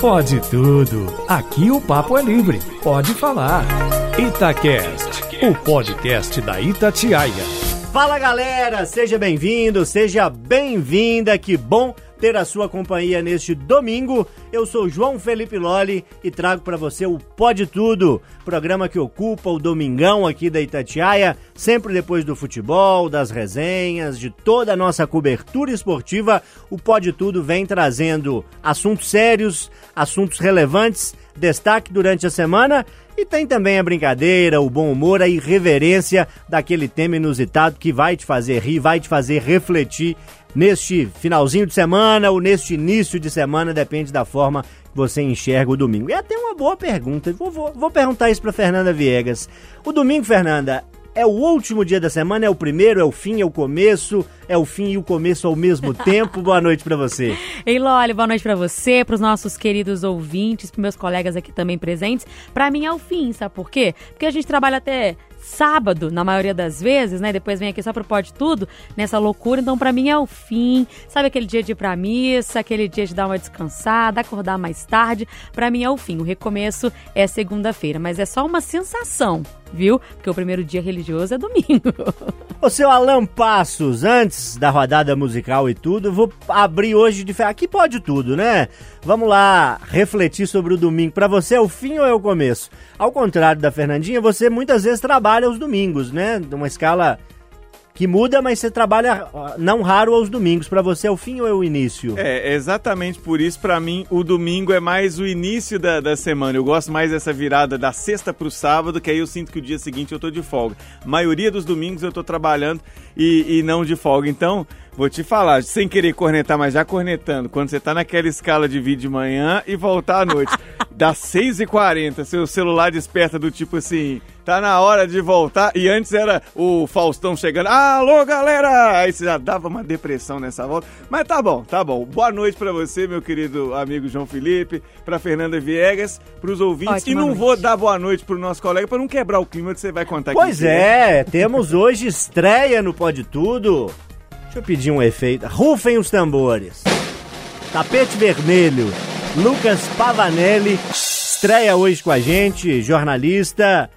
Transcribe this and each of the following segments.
Pode tudo. Aqui o papo é livre. Pode falar. Itacast, o podcast da Itatiaia. Fala galera, seja bem-vindo, seja bem-vinda. Que bom ter a sua companhia neste domingo. Eu sou João Felipe Loli e trago para você o Pode Tudo, programa que ocupa o domingão aqui da Itatiaia, sempre depois do futebol, das resenhas, de toda a nossa cobertura esportiva. O Pode Tudo vem trazendo assuntos sérios, assuntos relevantes, destaque durante a semana e tem também a brincadeira, o bom humor, a irreverência daquele tema inusitado que vai te fazer rir, vai te fazer refletir neste finalzinho de semana ou neste início de semana, depende da forma que você enxerga o domingo. E até uma boa pergunta, vou, vou, vou perguntar isso para Fernanda Viegas. O domingo, Fernanda, é o último dia da semana, é o primeiro, é o fim, é o começo, é o fim e o começo ao mesmo tempo. boa noite para você. Ei, Loli, boa noite para você, para os nossos queridos ouvintes, para meus colegas aqui também presentes. Para mim é o fim, sabe por quê? Porque a gente trabalha até sábado, na maioria das vezes, né? Depois vem aqui só pro Pode Tudo, nessa loucura. Então, para mim é o fim. Sabe aquele dia de ir pra missa, aquele dia de dar uma descansada, acordar mais tarde? Para mim é o fim. O recomeço é segunda-feira, mas é só uma sensação, viu? Porque o primeiro dia religioso é domingo. Ô, seu Alan Passos, antes da rodada musical e tudo, vou abrir hoje de. Aqui pode tudo, né? Vamos lá refletir sobre o domingo. Para você é o fim ou é o começo? Ao contrário da Fernandinha, você muitas vezes trabalha aos domingos, né? Numa escala que muda, mas você trabalha não raro aos domingos. Para você é o fim ou é o início? É, exatamente por isso, para mim, o domingo é mais o início da, da semana. Eu gosto mais dessa virada da sexta pro sábado, que aí eu sinto que o dia seguinte eu tô de folga. A maioria dos domingos eu tô trabalhando e, e não de folga. Então, Vou te falar, sem querer cornetar, mas já cornetando, quando você tá naquela escala de vir de manhã e voltar à noite, das 6h40, seu celular desperta do tipo assim, tá na hora de voltar, e antes era o Faustão chegando, alô galera! Aí você já dava uma depressão nessa volta, mas tá bom, tá bom. Boa noite para você, meu querido amigo João Felipe, pra Fernanda Viegas, pros ouvintes, Ótima e não noite. vou dar boa noite pro nosso colega para não quebrar o clima que você vai contar Pois é, temos hoje estreia no Pode Tudo. Deixa eu pedir um efeito. Rufem os tambores. Tapete Vermelho. Lucas Pavanelli estreia hoje com a gente, jornalista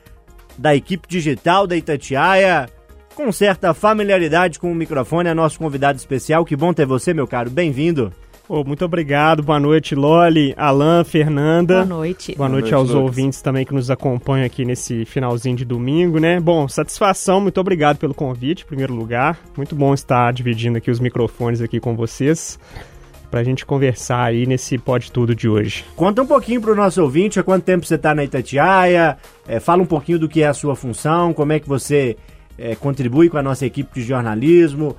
da equipe digital da Itatiaia, com certa familiaridade com o microfone, é nosso convidado especial. Que bom ter você, meu caro. Bem-vindo. Oh, muito obrigado, boa noite, Loli, Alan, Fernanda. Boa noite. Boa noite, boa noite aos Lucas. ouvintes também que nos acompanham aqui nesse finalzinho de domingo, né? Bom, satisfação, muito obrigado pelo convite, em primeiro lugar. Muito bom estar dividindo aqui os microfones aqui com vocês para a gente conversar aí nesse Pode Tudo de hoje. Conta um pouquinho para o nosso ouvinte, há quanto tempo você está na Itatiaia, é, fala um pouquinho do que é a sua função, como é que você é, contribui com a nossa equipe de jornalismo,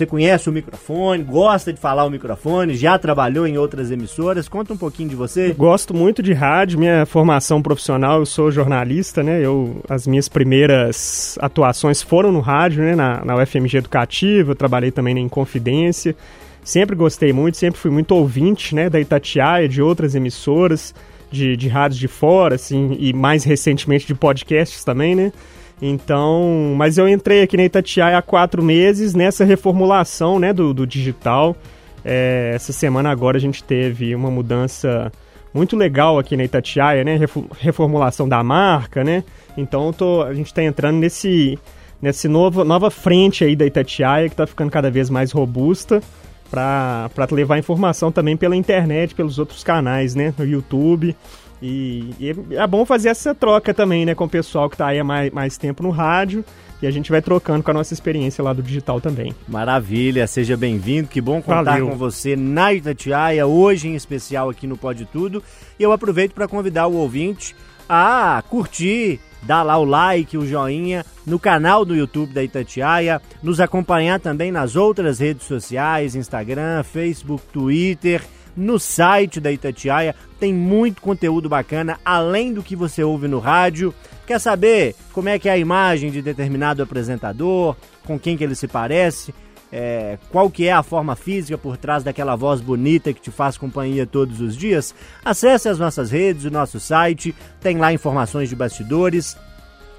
você conhece o microfone, gosta de falar o microfone, já trabalhou em outras emissoras. Conta um pouquinho de você. Gosto muito de rádio, minha formação profissional, eu sou jornalista, né? Eu, as minhas primeiras atuações foram no rádio, né? Na, na UFMG Educativa, eu trabalhei também na Inconfidência. Sempre gostei muito, sempre fui muito ouvinte, né? Da Itatiaia, de outras emissoras, de, de rádios de fora, assim, e mais recentemente de podcasts também, né? Então, mas eu entrei aqui na Itatiaia há quatro meses nessa reformulação né, do, do digital. É, essa semana agora a gente teve uma mudança muito legal aqui na Itatiaia, né? Reformulação da marca, né? Então tô, a gente está entrando nesse, nesse novo, nova frente aí da Itatiaia que está ficando cada vez mais robusta para levar informação também pela internet, pelos outros canais, né? No YouTube. E, e, é bom fazer essa troca também, né, com o pessoal que está aí há mais, mais tempo no rádio. E a gente vai trocando com a nossa experiência lá do digital também. Maravilha, seja bem-vindo. Que bom contar Valeu. com você na Itatiaia, hoje em especial aqui no Pode Tudo. E eu aproveito para convidar o ouvinte a curtir, dar lá o like, o joinha no canal do YouTube da Itatiaia, nos acompanhar também nas outras redes sociais, Instagram, Facebook, Twitter no site da Itatiaia. Tem muito conteúdo bacana, além do que você ouve no rádio. Quer saber como é que é a imagem de determinado apresentador, com quem que ele se parece? É, qual que é a forma física por trás daquela voz bonita que te faz companhia todos os dias, acesse as nossas redes, o nosso site, tem lá informações de bastidores,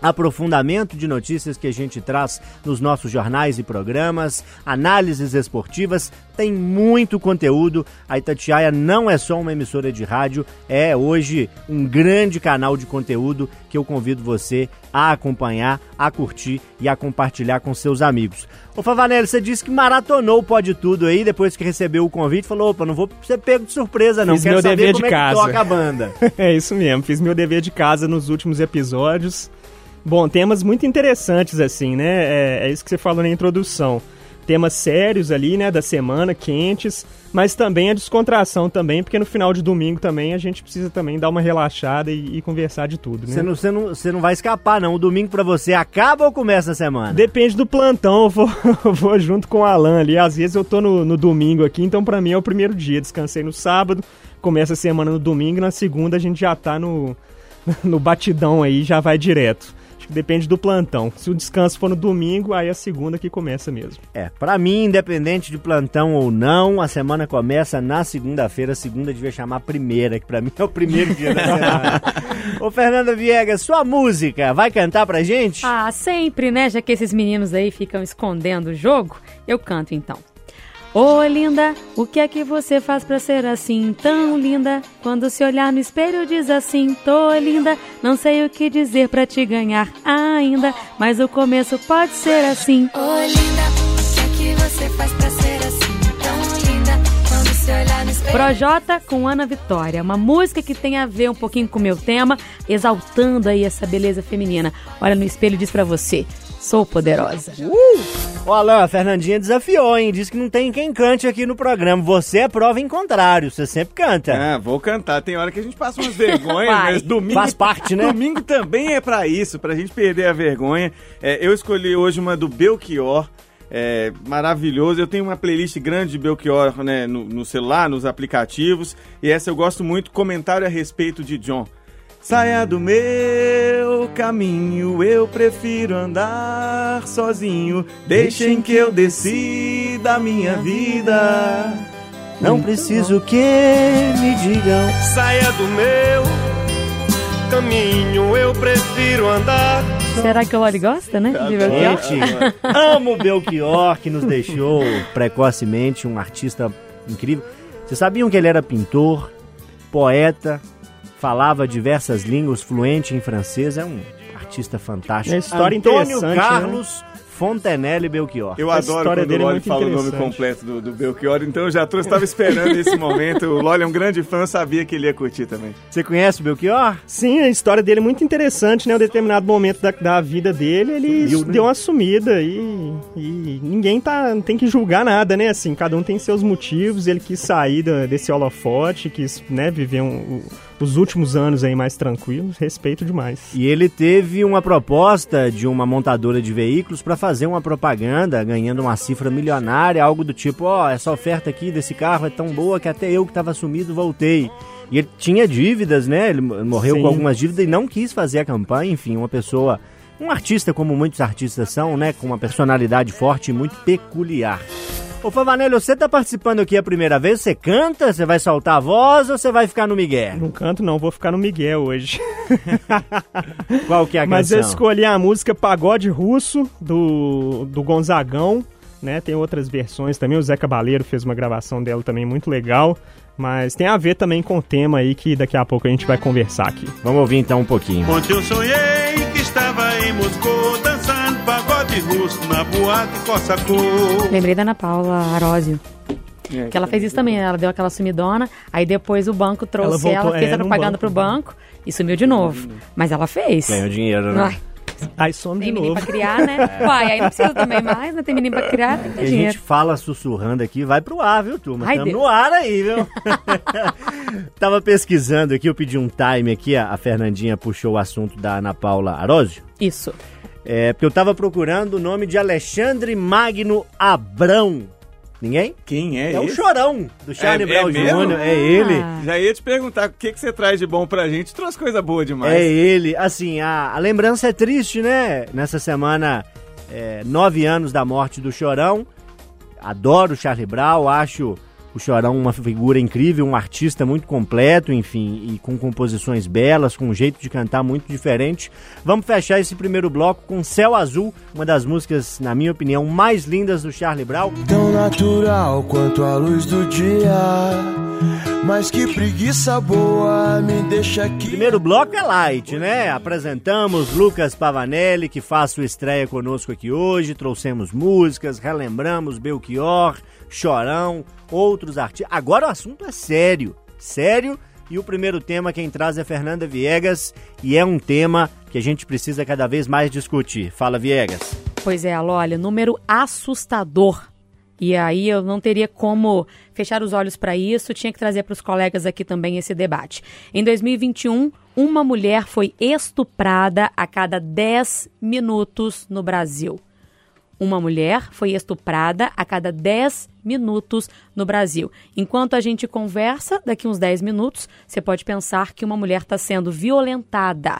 aprofundamento de notícias que a gente traz nos nossos jornais e programas, análises esportivas, tem muito conteúdo. A Itatiaia não é só uma emissora de rádio, é hoje um grande canal de conteúdo que eu convido você a acompanhar, a curtir e a compartilhar com seus amigos. Ô Favanelli, você disse que maratonou o Pode Tudo aí, depois que recebeu o convite, falou, opa, não vou ser pego de surpresa não, Fiz quero meu saber dever como de é que casa. toca a banda. É isso mesmo, fiz meu dever de casa nos últimos episódios. Bom, temas muito interessantes, assim, né? É, é isso que você falou na introdução. Temas sérios ali, né, da semana, quentes, mas também a descontração também, porque no final de domingo também a gente precisa também dar uma relaxada e, e conversar de tudo, né? Você não, você, não, você não vai escapar, não. O domingo pra você acaba ou começa a semana? Depende do plantão, eu vou, eu vou junto com o Alan ali. Às vezes eu tô no, no domingo aqui, então pra mim é o primeiro dia. Descansei no sábado, começa a semana no domingo, e na segunda a gente já tá no, no batidão aí, já vai direto. Depende do plantão. Se o descanso for no domingo, aí é a segunda que começa mesmo. É, pra mim, independente de plantão ou não, a semana começa na segunda-feira. A segunda devia chamar primeira, que pra mim é o primeiro dia da semana. Ô, Fernanda Viegas, sua música, vai cantar pra gente? Ah, sempre, né? Já que esses meninos aí ficam escondendo o jogo, eu canto então. Ô linda, o que é que você faz pra ser assim tão linda? Quando se olhar no espelho diz assim, tô linda. Não sei o que dizer pra te ganhar ainda, mas o começo pode ser assim. Ô linda, o que é que você faz pra ser assim tão linda? Quando se olhar no espelho. Projota com Ana Vitória, uma música que tem a ver um pouquinho com o meu tema, exaltando aí essa beleza feminina. Olha no espelho diz pra você, sou poderosa. Ô, Alan, a Fernandinha desafiou, hein? Disse que não tem quem cante aqui no programa. Você é prova em contrário, você sempre canta. Ah, vou cantar. Tem hora que a gente passa umas vergonhas, mas domingo. Faz parte, né? Domingo também é pra isso, pra gente perder a vergonha. É, eu escolhi hoje uma do Belchior. É, maravilhoso. Eu tenho uma playlist grande de Belchior né, no, no celular, nos aplicativos. E essa eu gosto muito. Comentário a respeito de John. Saia do meu caminho, eu prefiro andar sozinho. Deixem que eu decida a minha vida. Não preciso que me digam. Saia do meu caminho, eu prefiro andar. Será que o Loli gosta, né? De Belchior? Gente, amo o Belchior, que nos deixou precocemente um artista incrível. Vocês sabiam que ele era pintor, poeta, falava diversas línguas, fluente em francês, é um artista fantástico. É história Antônio interessante, Carlos Fontenelle Belchior. Eu A adoro quando dele o é Loli muito fala o nome completo do, do Belchior, então eu já trouxe, estava esperando esse momento. O Loli é um grande fã, eu sabia que ele ia curtir também. Você conhece o Belchior? Sim, a história dele é muito interessante, né? Um determinado momento da, da vida dele, ele Sumiu, né? deu uma sumida e, e ninguém tá, não tem que julgar nada, né? Assim, cada um tem seus motivos, ele quis sair da- desse holofote, quis, né, viver um- o- os últimos anos aí mais tranquilos, respeito demais. E ele teve uma proposta de uma montadora de veículos para fazer uma propaganda, ganhando uma cifra milionária, algo do tipo, ó, essa oferta aqui desse carro é tão boa que até eu que estava sumido voltei. E ele tinha dívidas, né? Ele mo- morreu Sim. com algumas dívidas e não quis fazer a campanha, enfim, uma pessoa, um artista como muitos artistas são, né, com uma personalidade forte e muito peculiar. Ô Favanelli, você tá participando aqui a primeira vez, você canta, você vai soltar a voz ou você vai ficar no Miguel? Não canto não, vou ficar no Miguel hoje. Qual que é a Mas eu canção? escolhi a música Pagode Russo, do, do Gonzagão, né? Tem outras versões também, o Zé Cabaleiro fez uma gravação dela também muito legal. Mas tem a ver também com o tema aí que daqui a pouco a gente vai conversar aqui. Vamos ouvir então um pouquinho. Ontem eu sonhei que estava em Moscou russo na boate Cossacô. Lembrei da Ana Paula Arósio. É, Que ela fez isso também, ela deu aquela sumidona, aí depois o banco trouxe Ela ela, voltou, fez é, a propaganda banco. pro banco e sumiu de novo. Mas ela fez. Ganhou dinheiro, né? Ai, Aí some de tem menino novo. pra criar, né? Uai, aí não precisa também mais, né? Tem menino pra criar, tem que ter a dinheiro. gente fala sussurrando aqui, vai pro ar, viu, turma? Ai, Estamos Deus. no ar aí, viu? Tava pesquisando aqui, eu pedi um time aqui, a, a Fernandinha puxou o assunto da Ana Paula Arósio. Isso. É, porque eu tava procurando o nome de Alexandre Magno Abrão. Ninguém? Quem é, É, o esse? Chorão, do Charlie É- é Brown mesmo? Jr. É ele. Ah. Já ia te perguntar o que, que você traz de bom pra gente. Trouxe coisa boa demais. É ele. Assim, a, a lembrança é triste, né? Nessa semana, é, nove anos da morte do Chorão. Adoro o Charlie Brown, acho O Chorão, uma figura incrível, um artista muito completo, enfim, e com composições belas, com um jeito de cantar muito diferente. Vamos fechar esse primeiro bloco com Céu Azul, uma das músicas, na minha opinião, mais lindas do Charlie Brown. Tão natural quanto a luz do dia. Mas que preguiça boa me deixa aqui. Primeiro bloco é light, né? Apresentamos Lucas Pavanelli, que faz sua estreia conosco aqui hoje. Trouxemos músicas, relembramos Belchior, Chorão, outros artistas. Agora o assunto é sério, sério. E o primeiro tema quem traz é Fernanda Viegas e é um tema que a gente precisa cada vez mais discutir. Fala, Viegas. Pois é, Alô, olha, número assustador. E aí eu não teria como fechar os olhos para isso, tinha que trazer para os colegas aqui também esse debate. Em 2021, uma mulher foi estuprada a cada 10 minutos no Brasil. Uma mulher foi estuprada a cada 10 minutos no Brasil. Enquanto a gente conversa, daqui uns 10 minutos, você pode pensar que uma mulher está sendo violentada.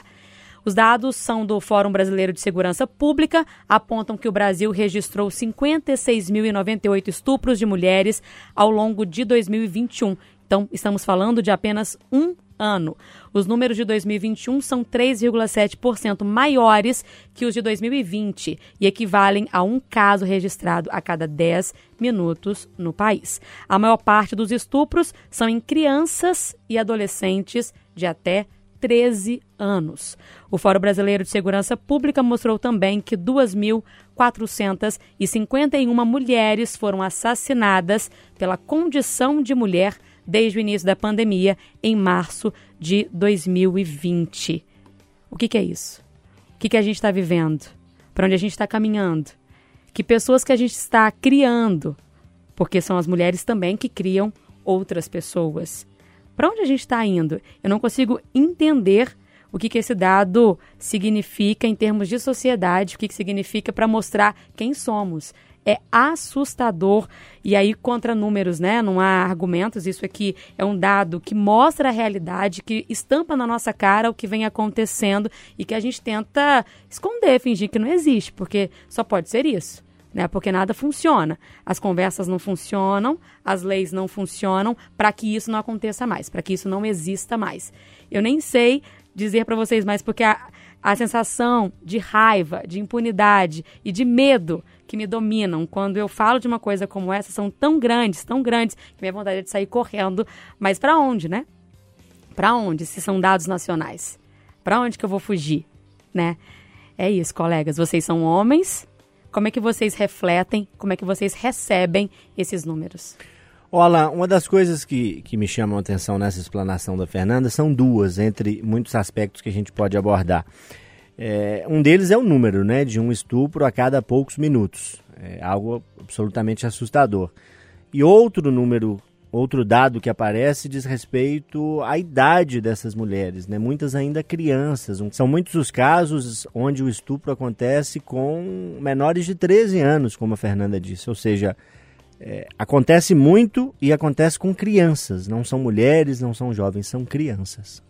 Os dados são do Fórum Brasileiro de Segurança Pública, apontam que o Brasil registrou 56.098 estupros de mulheres ao longo de 2021. Então, estamos falando de apenas um ano. Os números de 2021 são 3,7% maiores que os de 2020 e equivalem a um caso registrado a cada 10 minutos no país. A maior parte dos estupros são em crianças e adolescentes de até 13 anos. O Fórum Brasileiro de Segurança Pública mostrou também que 2.451 mulheres foram assassinadas pela condição de mulher desde o início da pandemia, em março de 2020. O que, que é isso? O que, que a gente está vivendo? Para onde a gente está caminhando? Que pessoas que a gente está criando? Porque são as mulheres também que criam outras pessoas. Para onde a gente está indo? Eu não consigo entender o que, que esse dado significa em termos de sociedade, o que, que significa para mostrar quem somos. É assustador. E aí, contra números, né? Não há argumentos. Isso aqui é um dado que mostra a realidade, que estampa na nossa cara o que vem acontecendo e que a gente tenta esconder, fingir que não existe, porque só pode ser isso né? Porque nada funciona. As conversas não funcionam, as leis não funcionam para que isso não aconteça mais, para que isso não exista mais. Eu nem sei dizer para vocês mais porque a, a sensação de raiva, de impunidade e de medo que me dominam quando eu falo de uma coisa como essa são tão grandes, tão grandes que minha vontade é de sair correndo, mas para onde, né? Para onde se são dados nacionais? Para onde que eu vou fugir, né? É isso, colegas, vocês são homens, como é que vocês refletem, como é que vocês recebem esses números? Olá, uma das coisas que, que me chamam a atenção nessa explanação da Fernanda são duas, entre muitos aspectos que a gente pode abordar. É, um deles é o número, né, de um estupro a cada poucos minutos. É algo absolutamente assustador. E outro número Outro dado que aparece diz respeito à idade dessas mulheres, né? muitas ainda crianças. São muitos os casos onde o estupro acontece com menores de 13 anos, como a Fernanda disse. Ou seja, é, acontece muito e acontece com crianças. Não são mulheres, não são jovens, são crianças.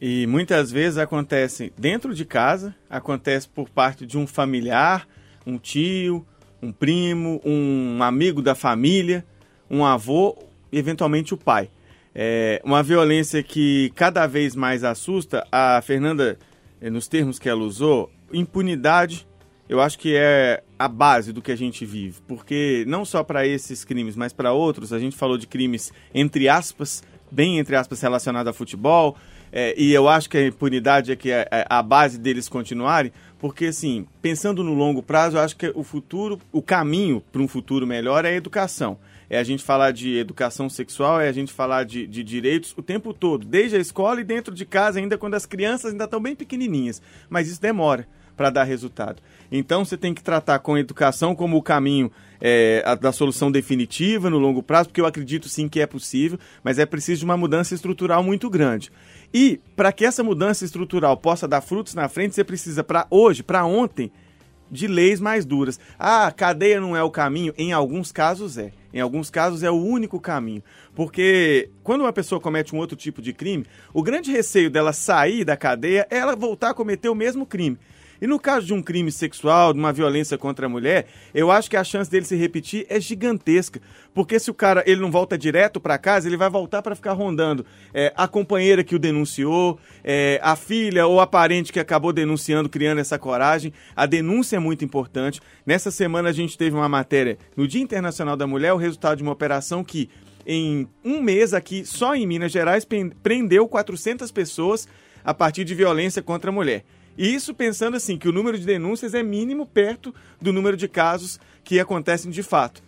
E muitas vezes acontece dentro de casa, acontece por parte de um familiar, um tio, um primo, um amigo da família, um avô e eventualmente o pai. É uma violência que cada vez mais assusta. A Fernanda, eh, nos termos que ela usou, impunidade, eu acho que é a base do que a gente vive. Porque não só para esses crimes, mas para outros, a gente falou de crimes entre aspas, bem entre aspas, relacionados a futebol. É, e eu acho que a impunidade é que é, é a base deles continuarem, porque assim, pensando no longo prazo, eu acho que o futuro, o caminho para um futuro melhor é a educação é a gente falar de educação sexual, é a gente falar de, de direitos o tempo todo, desde a escola e dentro de casa, ainda quando as crianças ainda estão bem pequenininhas. Mas isso demora para dar resultado. Então você tem que tratar com a educação como o caminho é, a, da solução definitiva no longo prazo, porque eu acredito sim que é possível, mas é preciso de uma mudança estrutural muito grande. E para que essa mudança estrutural possa dar frutos na frente, você precisa para hoje, para ontem, de leis mais duras. Ah, cadeia não é o caminho? Em alguns casos é. Em alguns casos é o único caminho. Porque quando uma pessoa comete um outro tipo de crime, o grande receio dela sair da cadeia é ela voltar a cometer o mesmo crime. E no caso de um crime sexual, de uma violência contra a mulher, eu acho que a chance dele se repetir é gigantesca. Porque se o cara ele não volta direto para casa, ele vai voltar para ficar rondando é, a companheira que o denunciou, é, a filha ou a parente que acabou denunciando, criando essa coragem. A denúncia é muito importante. Nessa semana a gente teve uma matéria no Dia Internacional da Mulher, o resultado de uma operação que em um mês aqui, só em Minas Gerais, prendeu 400 pessoas a partir de violência contra a mulher. E isso pensando assim, que o número de denúncias é mínimo perto do número de casos que acontecem de fato.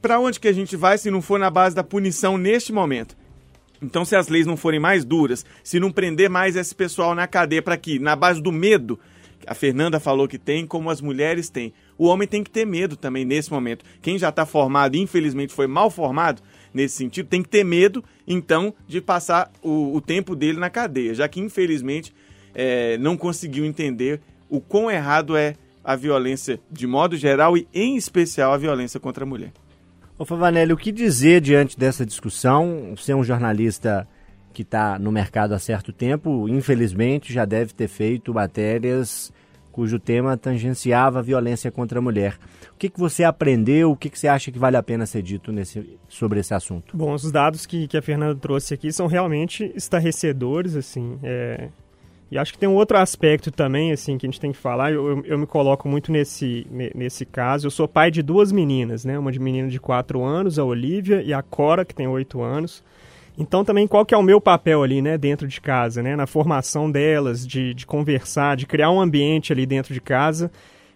Para onde que a gente vai se não for na base da punição neste momento? Então, se as leis não forem mais duras, se não prender mais esse pessoal na cadeia para que, na base do medo, a Fernanda falou que tem, como as mulheres têm. O homem tem que ter medo também nesse momento. Quem já está formado, infelizmente foi mal formado nesse sentido, tem que ter medo, então, de passar o, o tempo dele na cadeia, já que infelizmente eh, não conseguiu entender o quão errado é a violência de modo geral e, em especial, a violência contra a mulher. Ô Favanelli, o que dizer diante dessa discussão? Você é um jornalista que está no mercado há certo tempo, infelizmente já deve ter feito matérias cujo tema tangenciava a violência contra a mulher. O que, que você aprendeu? O que, que você acha que vale a pena ser dito nesse, sobre esse assunto? Bom, os dados que, que a Fernanda trouxe aqui são realmente estarrecedores, assim. é, E acho que tem um outro aspecto também, assim, que a gente tem que falar. Eu, eu, eu me coloco muito nesse, ne- nesse caso. Eu sou pai de duas meninas, né? Uma de menina de 4 anos, a Olivia, e a Cora, que tem 8 anos. Então também qual que é o meu papel ali, né, dentro de casa, né, na formação delas, de, de conversar, de criar um ambiente ali dentro de casa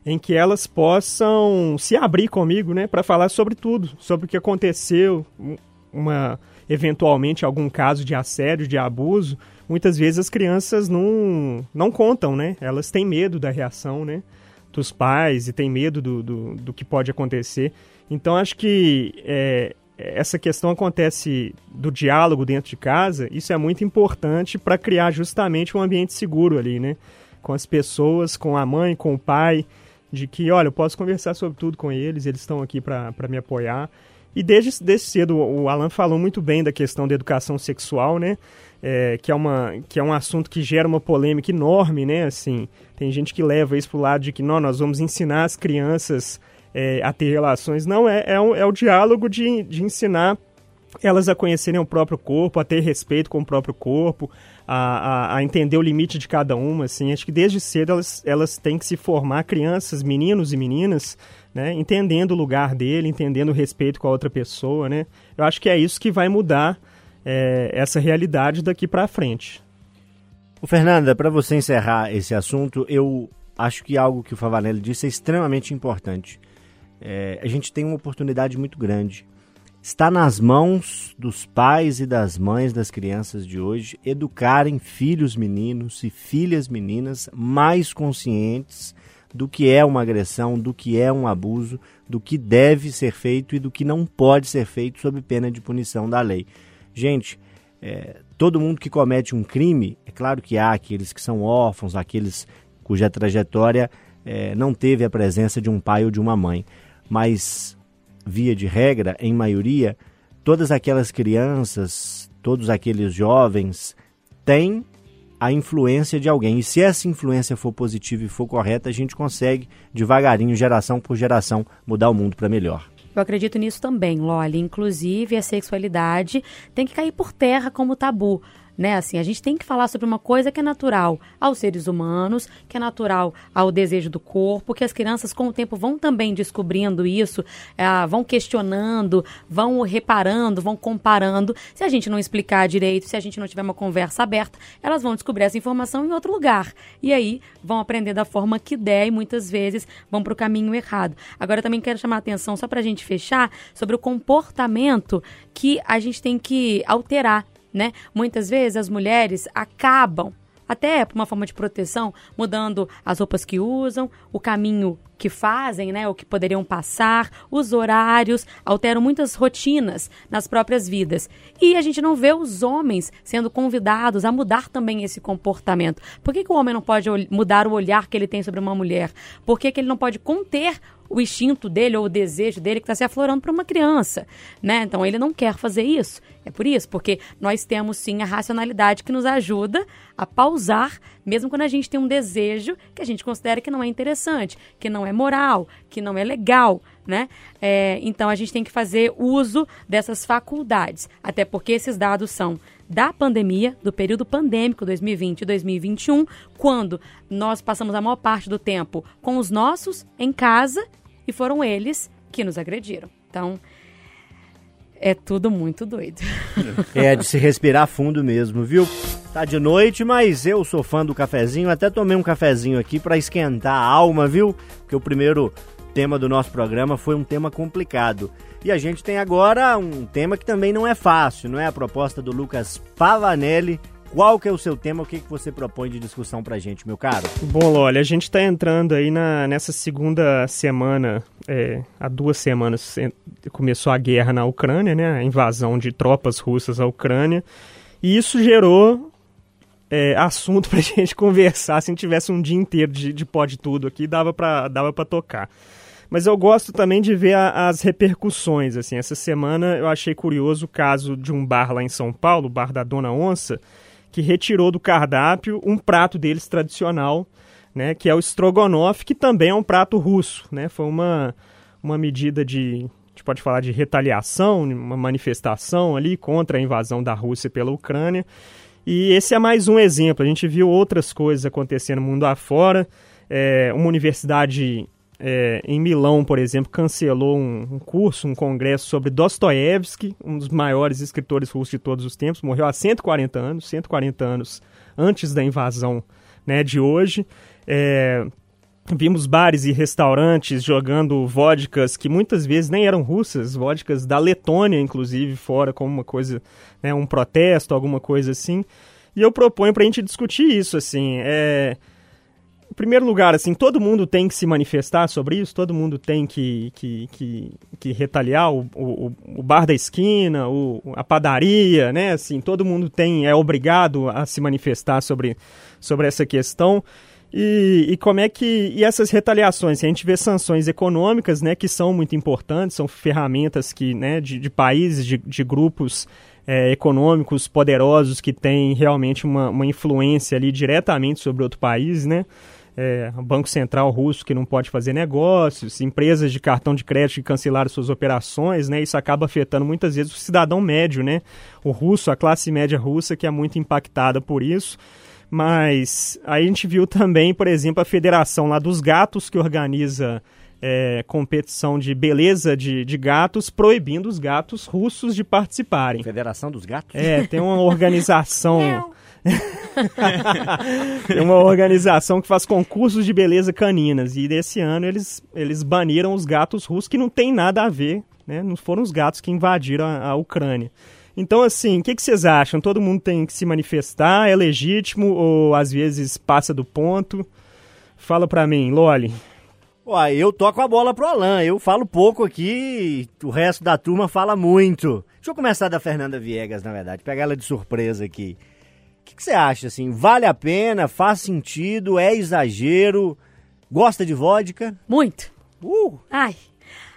em que elas possam se abrir comigo, né, para falar sobre tudo, sobre o que aconteceu, um- uma eventualmente algum caso de assédio, de abuso. Muitas vezes as crianças não não contam, né? Elas têm medo da reação, né, dos pais e têm medo do, do, do que pode acontecer. Então acho que é, essa questão acontece do diálogo dentro de casa, isso é muito importante para criar justamente um ambiente seguro ali, né? Com as pessoas, com a mãe, com o pai, de que, olha, eu posso conversar sobre tudo com eles, eles estão aqui para me apoiar. E desde, desde cedo, o Alan falou muito bem da questão da educação sexual, né? É, que, é uma, que é um assunto que gera uma polêmica enorme, né? Assim, tem gente que leva isso pro lado de que, não, nós vamos ensinar as crianças é, a ter relações. Não, é, é, um- é o diálogo de, de ensinar elas a conhecerem o próprio corpo, a ter respeito com o próprio corpo, a, a, a entender o limite de cada uma, assim. Acho que desde cedo elas, elas têm que se formar, crianças, meninos e meninas, né? Entendendo o lugar dele, entendendo o respeito com a outra pessoa, né? Eu acho que é isso que vai mudar é, essa realidade daqui para frente. Ô Fernanda, para você encerrar esse assunto, eu acho que algo que o Favanelli disse é extremamente importante. É, a gente tem uma oportunidade muito grande. Está nas mãos dos pais e das mães das crianças de hoje educarem filhos meninos e filhas meninas mais conscientes do que é uma agressão, do que é um abuso, do que deve ser feito e do que não pode ser feito sob pena de punição da lei. Gente, é, todo mundo que comete um crime, é claro que há aqueles que são órfãos, aqueles cuja trajetória é, não teve a presença de um pai ou de uma mãe, mas via de regra, em maioria, todas aquelas crianças, todos aqueles jovens têm a influência de alguém. E se essa influência for positiva e for correta, a gente consegue, devagarinho, geração por geração, mudar o mundo para melhor. Eu acredito nisso também, Loli. Inclusive, a sexualidade tem que cair por terra como tabu. Né, assim, a gente tem que falar sobre uma coisa que é natural aos seres humanos, que é natural ao desejo do corpo, que as crianças com o tempo vão também descobrindo isso, ah, vão questionando, vão reparando, vão comparando. Se a gente não explicar direito, se a gente não tiver uma conversa aberta, elas vão descobrir essa informação em outro lugar. E aí vão aprender da forma que der e muitas vezes vão para o caminho errado. Agora eu também quero chamar a atenção, só para a gente fechar, sobre o comportamento que a gente tem que alterar né? Muitas vezes as mulheres acabam até por uma forma de proteção, mudando as roupas que usam, o caminho que fazem, né, o que poderiam passar, os horários, alteram muitas rotinas nas próprias vidas. E a gente não vê os homens sendo convidados a mudar também esse comportamento. Por que, que o homem não pode mudar o olhar que ele tem sobre uma mulher? Por que, que ele não pode conter o instinto dele ou o desejo dele que está se aflorando para uma criança, né? Então ele não quer fazer isso. É por isso, porque nós temos sim a racionalidade que nos ajuda a pausar mesmo quando a gente tem um desejo que a gente considera que não é interessante, que não é moral, que não é legal, né? É, então a gente tem que fazer uso dessas faculdades, até porque esses dados são da pandemia, do período pandêmico 2020 e 2021, quando nós passamos a maior parte do tempo com os nossos em casa e foram eles que nos agrediram. Então, é tudo muito doido. É de se respirar fundo mesmo, viu? Tá de noite, mas eu sou fã do cafezinho, até tomei um cafezinho aqui pra esquentar a alma, viu? Porque o primeiro tema do nosso programa foi um tema complicado. E a gente tem agora um tema que também não é fácil, não é? A proposta do Lucas Pavanelli. Qual que é o seu tema? O que, que você propõe de discussão pra gente, meu caro? Bom, olha, a gente está entrando aí na, nessa segunda semana, é, há duas semanas começou a guerra na Ucrânia, né? A invasão de tropas russas à Ucrânia. E isso gerou é, assunto pra gente conversar. Se a gente tivesse um dia inteiro de, de pó de tudo aqui, dava pra, dava tocar. Mas eu gosto também de ver a- as repercussões. Assim, essa semana eu achei curioso o caso de um bar lá em São Paulo, o bar da Dona Onça, que retirou do cardápio um prato deles tradicional, né, que é o strogonoff, que também é um prato russo, né? Foi uma, uma medida de, a gente pode falar de retaliação, uma manifestação ali contra a invasão da Rússia pela Ucrânia. E esse é mais um exemplo. A gente viu outras coisas acontecendo no mundo afora. É, uma universidade é, em Milão, por exemplo, cancelou um, um curso, um congresso sobre Dostoiévski, um dos maiores escritores russos de todos os tempos. Morreu há 140 anos, 140 anos antes da invasão né, de hoje. É, vimos bares e restaurantes jogando vodkas que muitas vezes nem eram russas, vodkas da Letônia, inclusive, fora como uma coisa, né, um protesto, alguma coisa assim. E eu proponho para a gente discutir isso, assim, é... Primeiro lugar, assim, todo mundo tem que se manifestar sobre isso, todo mundo tem que, que, que, que retaliar o, o, o bar da esquina, o, a padaria, né? Assim, todo mundo tem, é obrigado a se manifestar sobre, sobre essa questão. E, e como é que. E essas retaliações? A gente vê sanções econômicas, né, que são muito importantes, são ferramentas que, né, de, de países, de, de grupos é, econômicos poderosos que têm realmente uma, uma influência ali diretamente sobre outro país, né? É, o Banco Central russo que não pode fazer negócios, empresas de cartão de crédito que cancelaram suas operações, né? Isso acaba afetando muitas vezes o cidadão médio, né? O russo, a classe média russa, que é muito impactada por isso. Mas aí a gente viu também, por exemplo, a federação lá dos gatos que organiza é, competição de beleza de, de gatos, proibindo os gatos russos de participarem. Federação dos Gatos? É, tem uma organização. tem uma organização que faz concursos de beleza caninas. E desse ano eles, eles baniram os gatos russos, que não tem nada a ver, né? Não foram os gatos que invadiram a, a Ucrânia. Então, assim, o que, que vocês acham? Todo mundo tem que se manifestar? É legítimo ou às vezes passa do ponto? Fala pra mim, Loli. Uai, eu toco a bola pro Alan. Eu falo pouco aqui, o resto da turma fala muito. Deixa eu começar da Fernanda Viegas, na verdade, pegar ela de surpresa aqui. O que, que você acha, assim? Vale a pena? Faz sentido? É exagero? Gosta de vodka? Muito. Uh! Ai,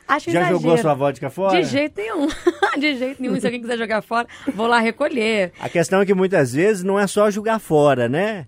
acho Já exagero. jogou sua vodka fora? De jeito nenhum. De jeito nenhum. Se alguém quiser jogar fora, vou lá recolher. A questão é que muitas vezes não é só jogar fora, né?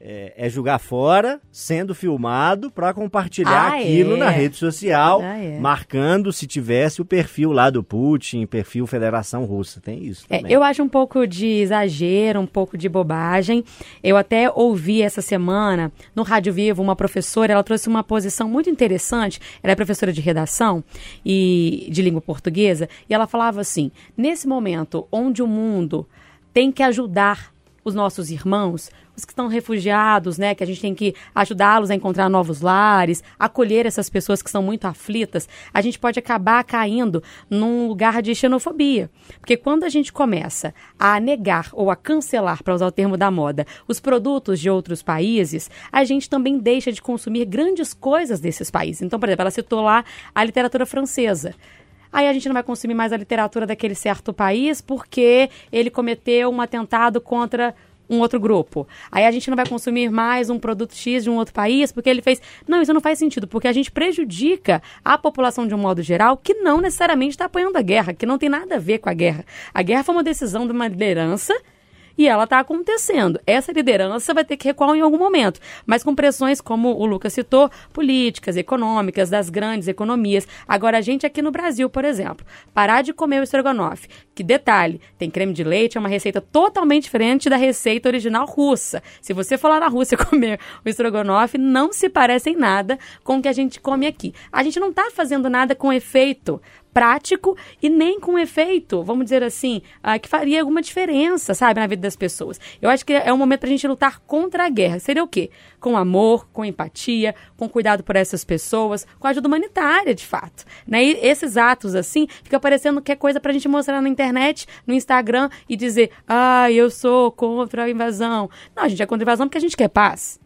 É, é jogar fora, sendo filmado para compartilhar Ah, aquilo é. na rede social, Ah, é. marcando se tivesse o perfil lá do Putin, perfil Federação Russa. Tem isso É, também. eu acho um pouco de exagero, um pouco de bobagem. Eu até ouvi essa semana no Rádio Vivo uma professora, ela trouxe uma posição muito interessante. Ela é professora de redação e de língua portuguesa, e ela falava assim: nesse momento onde o mundo tem que ajudar os nossos irmãos, os que estão refugiados, né, que a gente tem que ajudá-los a encontrar novos lares, acolher essas pessoas que são muito aflitas, a gente pode acabar caindo num lugar de xenofobia. Porque quando a gente começa a negar ou a cancelar, para usar o termo da moda, os produtos de outros países, a gente também deixa de consumir grandes coisas desses países. Então, por exemplo, ela citou lá a literatura francesa. Aí a gente não vai consumir mais a literatura daquele certo país porque ele cometeu um atentado contra um outro grupo. Aí a gente não vai consumir mais um produto X de um outro país porque ele fez. Não, isso não faz sentido, porque a gente prejudica a população de um modo geral que não necessariamente está apoiando a guerra, que não tem nada a ver com a guerra. A guerra foi uma decisão de uma liderança e ela está acontecendo. Essa liderança vai ter que recuar em algum momento, mas com pressões, como o Lucas citou, políticas, econômicas, das grandes economias. Agora, a gente aqui no Brasil, por exemplo, parar de comer o estrogonofe, que detalhe, tem creme de leite, é uma receita totalmente diferente da receita original russa. Se você lá na Rússia comer o estrogonofe, não se parece em nada com o que a gente come aqui. A gente não está fazendo nada com efeito prático e nem com efeito, vamos dizer assim, ah, que faria alguma diferença, sabe, na vida das pessoas. Eu acho que é um momento para a gente lutar contra a guerra. Seria o quê? Com amor, com empatia, com cuidado por essas pessoas, com ajuda humanitária, de fato. Né? E esses atos, assim, fica parecendo que é coisa para a gente mostrar na internet, no Instagram e dizer, ah, eu sou contra a invasão. Não, a gente é contra a invasão porque a gente quer paz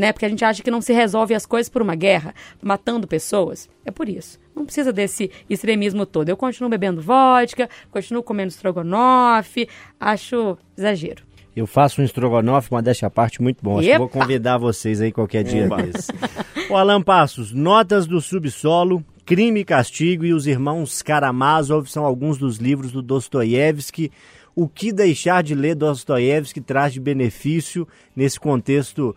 né? Porque a gente acha que não se resolve as coisas por uma guerra, matando pessoas. É por isso. Não precisa desse extremismo todo. Eu continuo bebendo vodka, continuo comendo estrogonofe, acho exagero. Eu faço um estrogonofe, modéstia à parte, muito bom. Acho que vou convidar vocês aí qualquer dia desses. O Alan Passos, Notas do Subsolo, Crime e Castigo e Os Irmãos Karamazov são alguns dos livros do Dostoiévski. O que deixar de ler Dostoiévski traz de benefício nesse contexto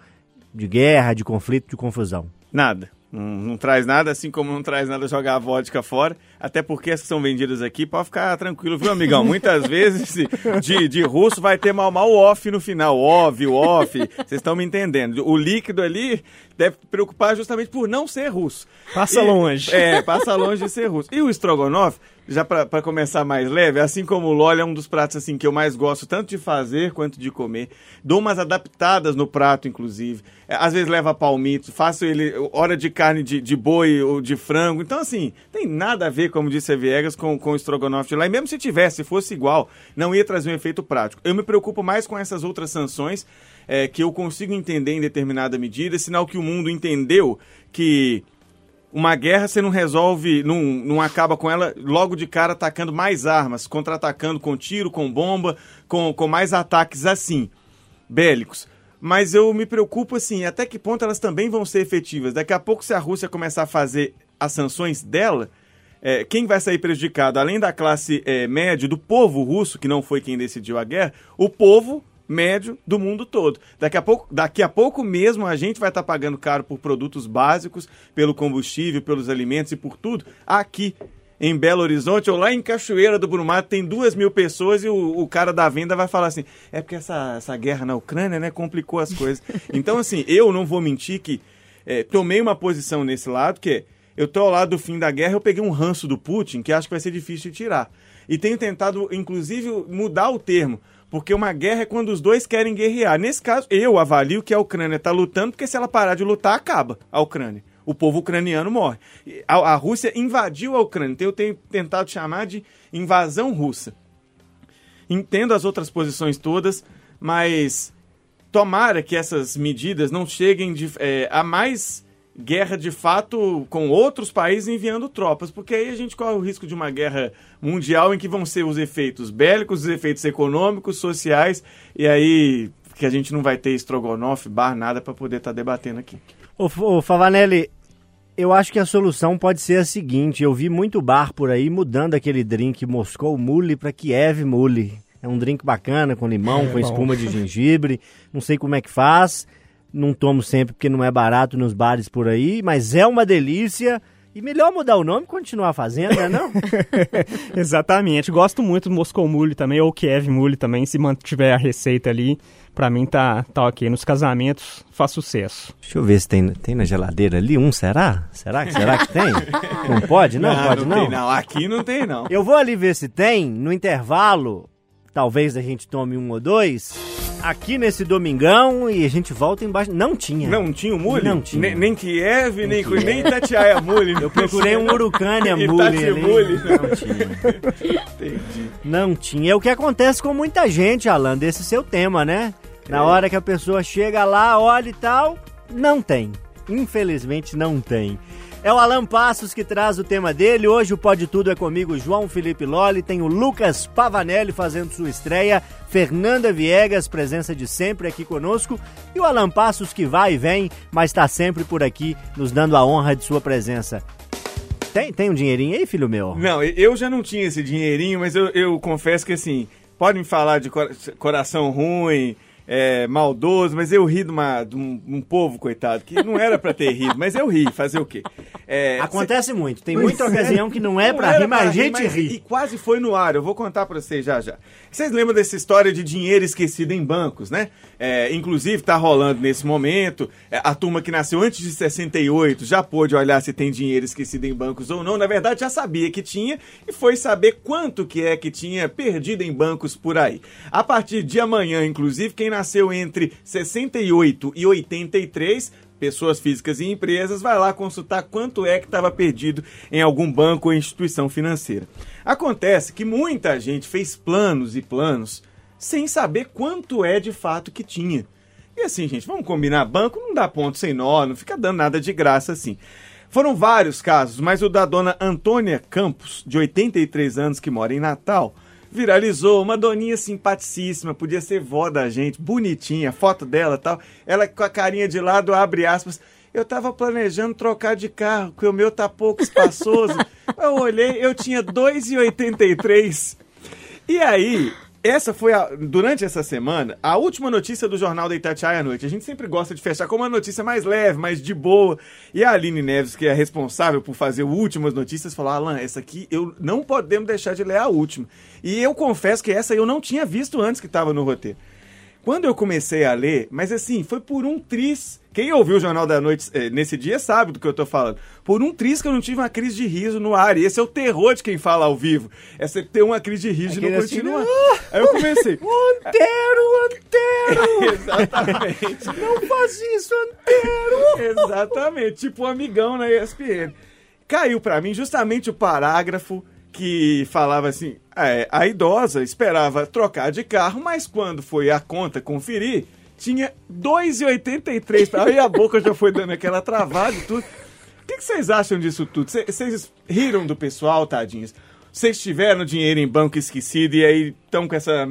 de guerra, de conflito, de confusão? Nada. Não, não traz nada, assim como não traz nada jogar a vodka fora. Até porque as que são vendidas aqui, pode ficar tranquilo, viu, amigão? Muitas vezes de, de russo vai ter mal mal off no final. Óbvio, off. Vocês estão me entendendo. O líquido ali deve preocupar justamente por não ser russo. Passa E- longe. É, passa longe de ser russo. E o estrogonofe, já pra começar mais leve, assim como o lolly é um dos pratos assim que eu mais gosto tanto de fazer quanto de comer. Dou umas adaptadas no prato, inclusive. É, Às vezes leva palmito, faço ele hora de carne de, de boi ou de frango. Então, assim, tem nada a ver, como disse a Viegas, com, com o estrogonofe de lá. E mesmo se tivesse, se fosse igual, não ia trazer um efeito prático. Eu me preocupo mais com essas outras sanções é, que eu consigo entender em determinada medida, sinal que o mundo entendeu que uma guerra você não resolve, não, não acaba com ela logo de cara atacando mais armas, contra-atacando com tiro, com bomba, com, com mais ataques assim, bélicos. Mas eu me preocupo assim, até que ponto elas também vão ser efetivas. Daqui a pouco, se a Rússia começar a fazer as sanções dela, é, quem vai sair prejudicado? Além da classe é, média, do povo russo, que não foi quem decidiu a guerra, o povo médio do mundo todo. Daqui a pouco, daqui a pouco mesmo a gente vai estar pagando caro por produtos básicos, pelo combustível, pelos alimentos e por tudo aqui em Belo Horizonte ou lá em Cachoeira do Brumado tem duas mil pessoas e o, o cara da venda vai falar assim, é porque essa, essa guerra na Ucrânia, né, complicou as coisas. Então, assim, eu não vou mentir que é, tomei uma posição nesse lado, que é, eu tô ao lado do fim da guerra, eu peguei um ranço do Putin que acho que vai ser difícil de tirar. E tenho tentado, inclusive, mudar o termo. Porque uma guerra é quando os dois querem guerrear. Nesse caso, eu avalio que a Ucrânia está lutando, porque se ela parar de lutar, acaba a Ucrânia. O povo ucraniano morre. A, a Rússia invadiu a Ucrânia. Então eu tenho tentado chamar de invasão russa. Entendo as outras posições todas, mas tomara que essas medidas não cheguem de, é, a mais guerra de fato com outros países enviando tropas, porque aí a gente corre o risco de uma guerra mundial em que vão ser os efeitos bélicos, os efeitos econômicos, sociais, e aí que a gente não vai ter estrogonofe, bar, nada para poder estar debatendo aqui. Ô, ô Favanelli, eu acho que a solução pode ser a seguinte: eu vi muito bar por aí mudando aquele drink Moscou Mule para Kiev Mule. É um drink bacana, com limão, com espuma de gengibre. Não sei como é que faz. Não tomo sempre porque não é barato nos bares por aí, mas é uma delícia. E melhor mudar o nome e continuar fazendo, né não? Exatamente. Gosto muito do Moscou Mule também, ou Kiev Mule também, se mantiver a receita ali. Pra mim tá, tá ok. Nos casamentos faz sucesso. Deixa eu ver se tem, tem na geladeira ali um, será? Será que, será que tem? Não pode? Não, pode não? Tem, não. Aqui não tem, não. Eu vou ali ver se tem, no intervalo, talvez a gente tome um ou dois, aqui nesse domingão e a gente volta embaixo. Não tinha. Não tinha o Mule? Não tinha. Nem, nem Kiev, nem, nem Itatiaia Mule. Eu procurei um Urucânia Mule ali. Mule. Não tinha. Entendi. Não tinha. É o que acontece com muita gente, Alan, desse seu tema, né? Na É. hora que a pessoa chega lá, olha e tal, não tem. Infelizmente não tem. É o Alan Passos que traz o tema dele. Hoje o Pode Tudo é comigo, João Felipe Lolli. Tem o Lucas Pavanelli fazendo sua estreia. Fernanda Viegas, presença de sempre aqui conosco. E o Alan Passos que vai e vem, mas está sempre por aqui, nos dando a honra de sua presença. Tem, tem um dinheirinho aí, filho meu? Não, eu já não tinha esse dinheirinho, mas eu, eu confesso que assim, pode me falar de cora- coração ruim, é, maldoso, mas eu ri de, uma- de um, um povo, coitado, que não era pra ter rido, mas eu ri, fazer o quê? É, Acontece muito. Tem muita é. ocasião que não é era rir, mas a gente mas- ri. E quase foi no ar, eu vou contar pra vocês já já. Vocês lembram dessa história de dinheiro esquecido em bancos, né? É, inclusive tá rolando nesse momento, é, a turma que nasceu antes de 68 já pôde olhar se tem dinheiro esquecido em bancos ou não. Na verdade já sabia que tinha e foi saber quanto que é que tinha perdido em bancos por aí. A partir de amanhã, inclusive, quem nasceu entre 68 e 83 pessoas físicas e empresas, vai lá consultar quanto é que estava perdido em algum banco ou instituição financeira. Acontece que muita gente fez planos e planos sem saber quanto é de fato que tinha. E assim, gente, vamos combinar, banco não dá ponto sem nó, não fica dando nada de graça assim. Foram vários casos, mas o da dona Antônia Campos, de 83 anos, que mora em Natal, viralizou. Uma doninha simpaticíssima, podia ser vó da gente, bonitinha, foto dela e tal. Ela com a carinha de lado, abre aspas. Eu tava planejando trocar de carro, porque o meu tá pouco espaçoso. eu olhei, eu tinha 2,83. E aí, essa foi, a- durante essa semana, a última notícia do Jornal da Itatiaia à noite. A gente sempre gosta de fechar com uma notícia mais leve, mais de boa. E a Aline Neves, que é responsável por fazer Últimas Notícias, falou, Alan, essa aqui eu não podemos deixar de ler a última. E eu confesso que essa eu não tinha visto antes que estava no roteiro. Quando eu comecei a ler, mas assim, foi por um tris. Quem ouviu o Jornal da Noite eh, nesse dia sabe do que eu tô falando. Por um tris que eu não tive uma crise de riso no ar. E esse é o terror de quem fala ao vivo. É você ter uma crise de riso e não Aquele assim, continuar. Aí eu comecei. Antero, Antero! Exatamente. Não faz isso, Antero! Exatamente. Tipo um amigão na ESPN. Caiu pra mim justamente o parágrafo que falava assim: é, a idosa esperava trocar de carro, mas quando foi a conta conferir, tinha 2,83. Aí a boca já foi dando aquela travada e tudo. O que vocês acham disso tudo? Cê- Vocês riram do pessoal, tadinhos? Vocês tiveram dinheiro em banco esquecido e aí estão com essa,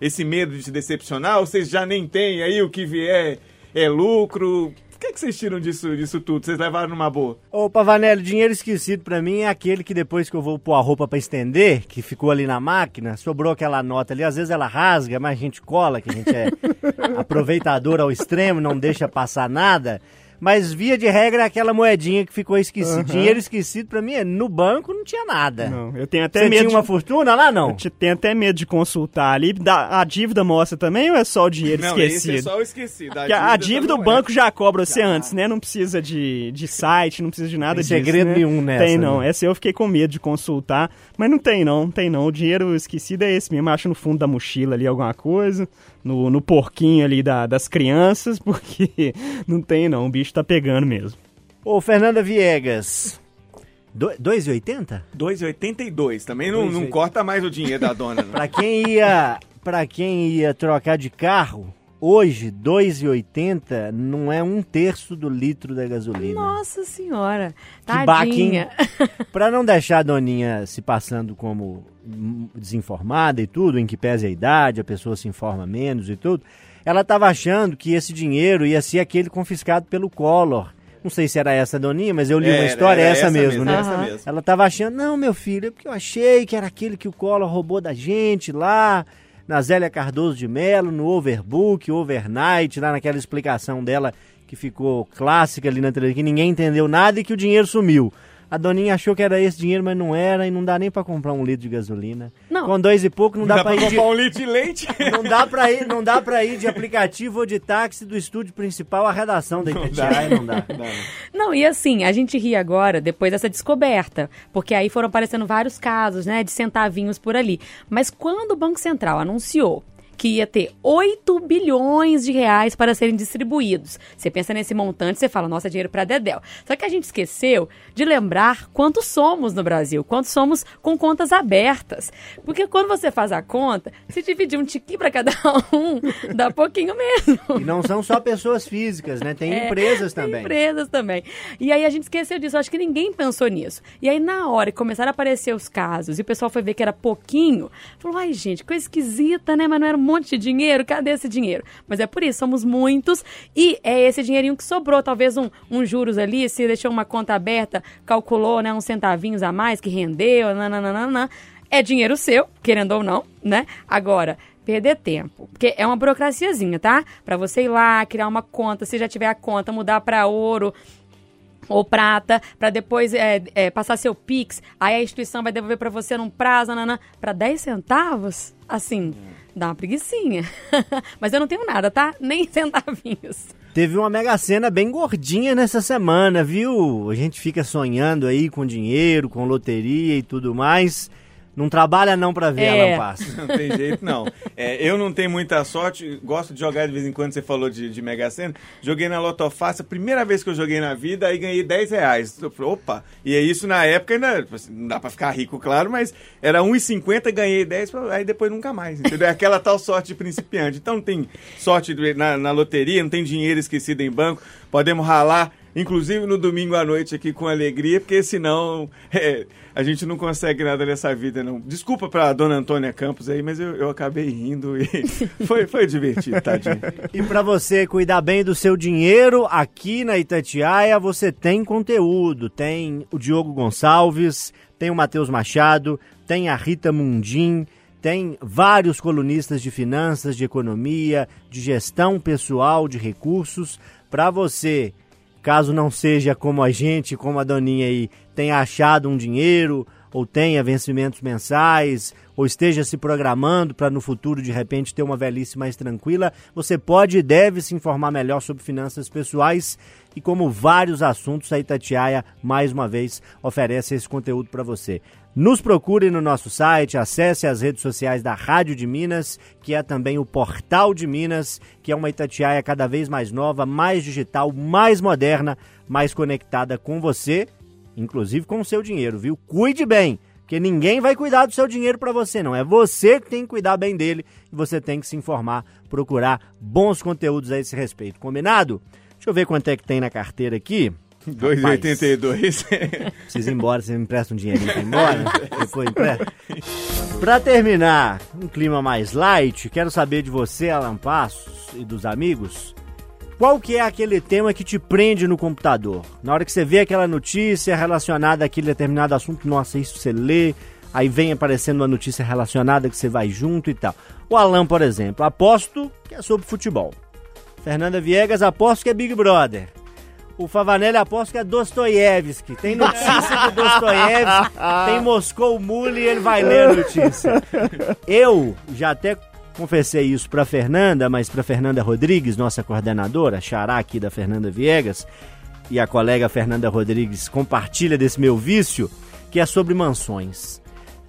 esse medo de se decepcionar? Ou vocês já nem têm? Aí o que vier é lucro? O que, que vocês tiram disso, disso tudo? Vocês levaram numa boa? Ô, Pavanelli, dinheiro esquecido pra mim é aquele que depois que eu vou pôr a roupa pra estender, que ficou ali na máquina, sobrou aquela nota ali. Às vezes ela rasga, mas a gente cola, que a gente é aproveitador ao extremo, não deixa passar nada. Mas via de regra é aquela moedinha que ficou esquecida. Dinheiro esquecido pra mim é no banco não tinha nada. Não, eu tenho até Você medo tinha uma de... fortuna lá, não? Eu te- tenho até medo de consultar ali. Da- a dívida mostra também ou é só o dinheiro Não, esse esquecido? é só o esquecido. A dívida não o é. banco já cobra você antes, né? Não precisa de, de site, não precisa de nada Tem disso. segredo né? nenhum nessa, Tem não. né? Essa eu fiquei com medo de consultar. Mas não tem não, não tem não. O dinheiro esquecido é esse mesmo. Acho no fundo da mochila ali alguma coisa. No, no porquinho ali da- das crianças, porque não tem não. O bicho tá pegando mesmo. Ô, Fernanda Viegas. Do- 2,80? 2,82. Também não, não 2,80. corta mais o dinheiro da dona. Não. Pra quem ia, para quem ia trocar de carro, hoje 2,80 não é um terço do litro da gasolina. Nossa senhora. Que baque, Tadinha. Pra não deixar a doninha se passando como desinformada e tudo, em que pese a idade, a pessoa se informa menos e tudo, ela estava achando que esse dinheiro ia ser aquele confiscado pelo Collor. Não sei se era essa doninha, mas eu li uma Era, história, era essa, mesmo, né? Essa mesmo. Ela tava achando, não, meu filho, é porque eu achei que era aquele que o Collor roubou da gente lá, na Zélia Cardoso de Mello, no Overbook, Overnight, lá naquela explicação dela que ficou clássica ali na televisão, que ninguém entendeu nada e que o dinheiro sumiu. A doninha achou que era esse dinheiro, mas não era, e não dá nem pra comprar um litro de gasolina. Não. Com dois e pouco não dá, Dá pra pra ir de... comprar um litro de leite? Não dá, pra ir, não dá pra ir de aplicativo ou de táxi do estúdio principal à redação da Itatiaia, não dá. Não, e assim, a gente ri agora depois dessa descoberta, porque aí foram aparecendo vários casos, né, de centavinhos por ali. Mas quando o Banco Central anunciou que ia ter 8 bilhões de reais para serem distribuídos. Você pensa nesse montante, você fala, nossa, é dinheiro para Dedéu. Só que a gente esqueceu de lembrar quantos somos no Brasil, quantos somos com contas abertas. Porque quando você faz a conta, se dividir um tiquinho para cada um, dá pouquinho mesmo. E não são só pessoas físicas, né? Tem É, empresas tem também. empresas também. E aí a gente esqueceu disso. Acho que ninguém pensou nisso. E aí, na hora que começaram a aparecer os casos e o pessoal foi ver que era pouquinho, falou: ai, gente, coisa esquisita, né? Mas não era um monte de dinheiro. Cadê esse dinheiro? Mas é por isso, somos muitos. E é esse dinheirinho que sobrou. Talvez um, um juros ali, se deixou uma conta aberta, calculou, né? Uns centavinhos a mais que rendeu, nananana. é dinheiro seu, querendo ou não, né? Agora, perder tempo, porque é uma burocraciazinha, tá? Pra você ir lá, criar uma conta, se já tiver a conta, mudar pra ouro ou prata, pra depois é, é, passar seu Pix, aí a instituição vai devolver pra você num prazo, nanã, pra 10 centavos, assim, dá uma preguiçinha. Mas eu não tenho nada, tá? Nem centavinhos. Teve uma mega cena bem gordinha nessa semana, viu? A gente fica sonhando aí com dinheiro, com loteria e tudo mais. Não trabalha não pra ver, É. Alan Passo. Não tem jeito, não. É, eu não tenho muita sorte, gosto de jogar de vez em quando, você falou de, de Mega Sena. Joguei na Lotofácil, a primeira vez que eu joguei na vida, aí ganhei 10 reais. Eu falei, opa! E é isso na época ainda, tipo assim, não dá pra ficar rico, claro, mas era 1,50, ganhei 10, aí depois nunca mais, entendeu? É aquela tal sorte de principiante. Então não tem sorte na, na loteria, não tem dinheiro esquecido em banco, podemos ralar. Inclusive no domingo à noite aqui com alegria, porque senão é, a gente não consegue nada nessa vida, não. Desculpa pra dona Antônia Campos aí, mas eu, eu acabei rindo e foi, foi divertido, tadinho. E pra você cuidar bem do seu dinheiro, aqui na Itatiaia você tem conteúdo. Tem o Diogo Gonçalves, tem o Matheus Machado, tem a Rita Mundim, tem vários colunistas de finanças, de economia, de gestão pessoal, de recursos. Pra você, caso não seja como a gente, como a Doninha aí, tenha achado um dinheiro ou tenha vencimentos mensais, ou esteja se programando para no futuro de repente ter uma velhice mais tranquila, você pode e deve se informar melhor sobre finanças pessoais e como vários assuntos a Itatiaia mais uma vez oferece esse conteúdo para você. Nos procure no nosso site, acesse as redes sociais da Rádio de Minas, que é também o Portal de Minas, que é uma Itatiaia cada vez mais nova, mais digital, mais moderna, mais conectada com você inclusive com o seu dinheiro, viu? Cuide bem, porque ninguém vai cuidar do seu dinheiro para você, não. É você que tem que cuidar bem dele e você tem que se informar, procurar bons conteúdos a esse respeito. Combinado? Deixa eu ver quanto é que tem na carteira aqui. 2,82. Precisa ir embora, você me empresta um dinheirinho pra ir embora? Depois empresta. Pra terminar, um clima mais light, quero saber de você, Alan Passos, e dos amigos, qual que é aquele tema que te prende no computador? Na hora que você vê aquela notícia relacionada àquele determinado assunto, nossa, isso você lê, aí vem aparecendo uma notícia relacionada que você vai junto e tal. O Alan, por exemplo, aposto que é sobre futebol. Fernanda Viegas, aposto que é Big Brother. O Favanelli aposto que é Dostoiévski. Tem notícia de Dostoiévski, tem Moscou Mule e ele vai ler a notícia. Eu já até confessei isso pra Fernanda, mas pra Fernanda Rodrigues, nossa coordenadora, xará aqui da Fernanda Viegas, e a colega Fernanda Rodrigues compartilha desse meu vício, que é sobre mansões.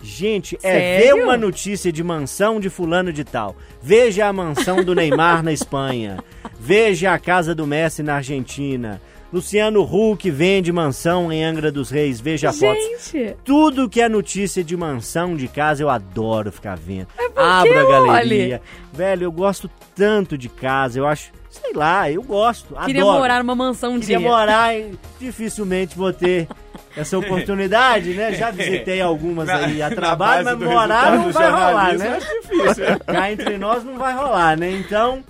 Gente, é ver Sério? uma notícia de mansão de fulano de tal. Veja a mansão do Neymar na Espanha. Veja a casa do Messi na Argentina. Luciano Huck vende mansão em Angra dos Reis. Veja fotos. Gente, Tudo que é notícia de mansão, de casa, eu adoro ficar vendo. porque, Abro a galeria. olha. Velho, eu gosto tanto de casa. Eu acho, sei lá, eu gosto. queria adoro. morar numa mansão um Queria dia. morar e dificilmente vou ter essa oportunidade, né? Já visitei algumas aí a Na trabalho, mas morar não vai rolar, né? acho difícil. é. Cá entre nós não vai rolar, né? Então,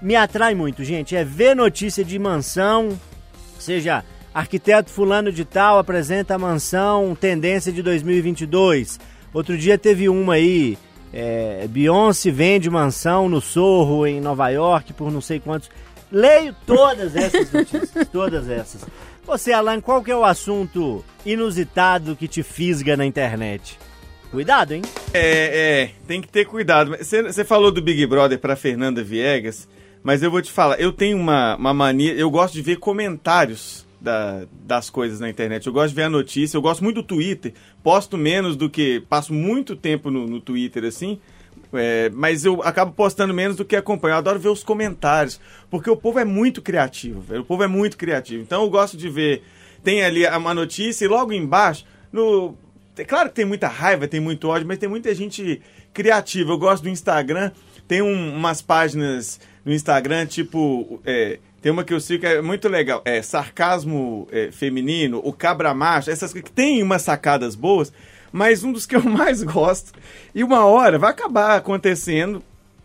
me atrai muito, gente. É ver notícia de mansão, seja arquiteto fulano de tal apresenta a mansão tendência de 2022. Outro dia teve uma aí, é, Beyoncé vende mansão no Sorro, em Nova York, por não sei quantos. Leio todas essas notícias, todas essas. Você, Alan, qual que é o assunto inusitado que te fisga na internet? Cuidado, hein? É, é, tem que ter cuidado. Você você falou do Big Brother pra Fernanda Viegas, mas eu vou te falar, eu tenho uma, uma mania, eu gosto de ver comentários da- das coisas na internet. Eu gosto de ver a notícia, eu gosto muito do Twitter. Posto menos do que. Passo muito tempo no, no Twitter assim. é, mas eu acabo postando menos do que acompanho. Eu adoro ver os comentários. Porque o povo é muito criativo, velho. O povo é muito criativo. Então eu gosto de ver. Tem ali uma notícia e logo embaixo, no. É claro que tem muita raiva, tem muito ódio, mas tem muita gente criativa. Eu gosto do Instagram. Tem um- umas páginas no Instagram, tipo. é, tem uma que eu sigo que é muito legal. É sarcasmo é, feminino, o cabra macho, essas que tem umas sacadas boas, mas um dos que eu mais gosto. E uma hora vai acabar acontecendo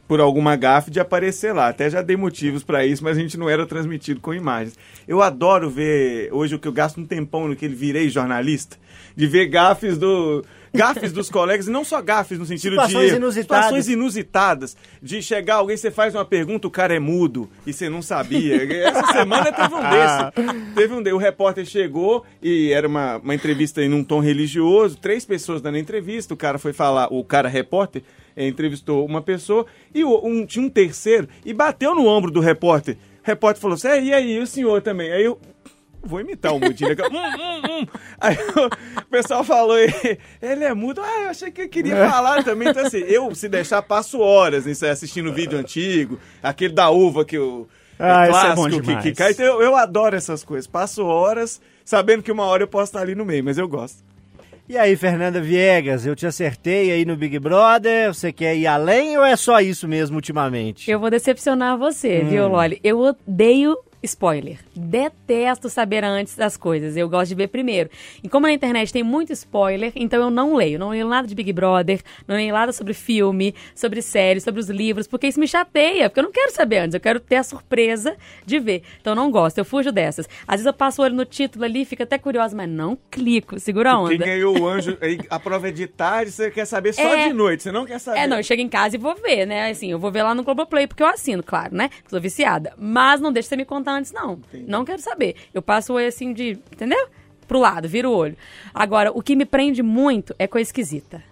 por alguma gafe de aparecer lá. Até já dei motivos pra isso, mas a gente não era transmitido com imagens. Eu adoro ver, hoje o que eu gasto um tempão no que ele virei jornalista, de ver gafes do gafes dos colegas, e não só gafes no sentido Situações de... inusitadas. Situações inusitadas. De chegar alguém, você faz uma pergunta, o cara é mudo, e você não sabia. Essa semana teve um desse. Teve um desse. O repórter chegou, e era uma, uma entrevista em um tom religioso, três pessoas dando entrevista, o cara foi falar, o cara repórter, eh, entrevistou uma pessoa, e um, tinha um terceiro, e bateu no ombro do repórter. O repórter falou assim, "É, e aí, e o senhor também? Aí eu... Vou imitar o mudinho. né? Hum, hum, hum. Aí o pessoal falou, ele é mudo. Ah, eu achei que eu queria falar também. Então, assim, eu, se deixar, passo horas nisso aí, assistindo vídeo antigo, aquele da uva que o Ah, esse é clássico bom que, que cai. Então, eu, eu adoro essas coisas. Passo horas sabendo que uma hora eu posso estar ali no meio, mas eu gosto. E aí, Fernanda Viegas, eu te acertei aí no Big Brother. Você quer ir além ou é só isso mesmo ultimamente? Eu vou decepcionar você, viu, Loli? Eu odeio spoiler. Detesto saber antes das coisas. Eu gosto de ver primeiro. E como na internet tem muito spoiler, então eu não leio. Não leio nada de Big Brother, não leio nada sobre filme, sobre série, sobre os livros, porque isso me chateia, porque eu não quero saber antes, eu quero ter a surpresa de ver. Então eu não gosto, eu fujo dessas. Às vezes eu passo o olho no título ali, fica até curiosa, mas não clico, segura a Quem onda. ganhou o anjo, a prova é de tarde, você quer saber só É. de noite, você não quer saber. É, não, eu chego em casa e vou ver, né? Assim, eu vou ver lá no Globoplay, porque eu assino, claro, né? Sou viciada. Mas não deixa você me contar antes, não. Não quero saber. Eu passo o olho assim de. Entendeu? Pro lado, viro o olho. Agora, o que me prende muito é coisa esquisita.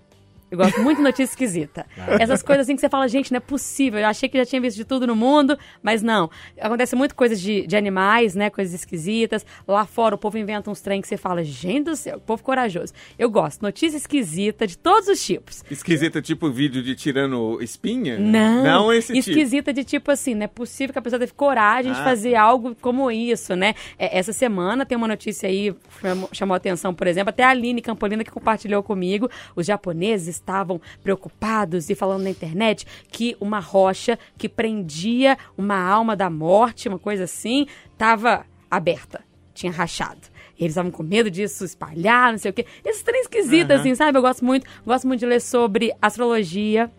Eu gosto muito de notícia esquisita. Essas coisas assim que você fala, gente, não é possível. Eu achei que já tinha visto de tudo no mundo, mas não. Acontece muito coisas de, de animais, né? Coisas esquisitas. Lá fora o povo inventa uns trem que você fala, gente do céu, povo corajoso. Eu gosto. Notícia esquisita de todos os tipos. Esquisita, tipo vídeo de tirando espinha? Não, Não esse tipo. esquisita de tipo assim, não é possível que a pessoa teve coragem de Ah, fazer algo como isso, né? É, essa semana tem uma notícia aí, chamou, chamou a atenção, por exemplo, até a Aline Campolina que compartilhou comigo, os japoneses estavam preocupados e falando na internet que uma rocha que prendia uma alma da morte, uma coisa assim, estava aberta, tinha rachado. Eles estavam com medo disso espalhar, não sei o quê. Esses trem esquisitos, assim, sabe? Eu gosto muito, gosto muito de ler sobre astrologia,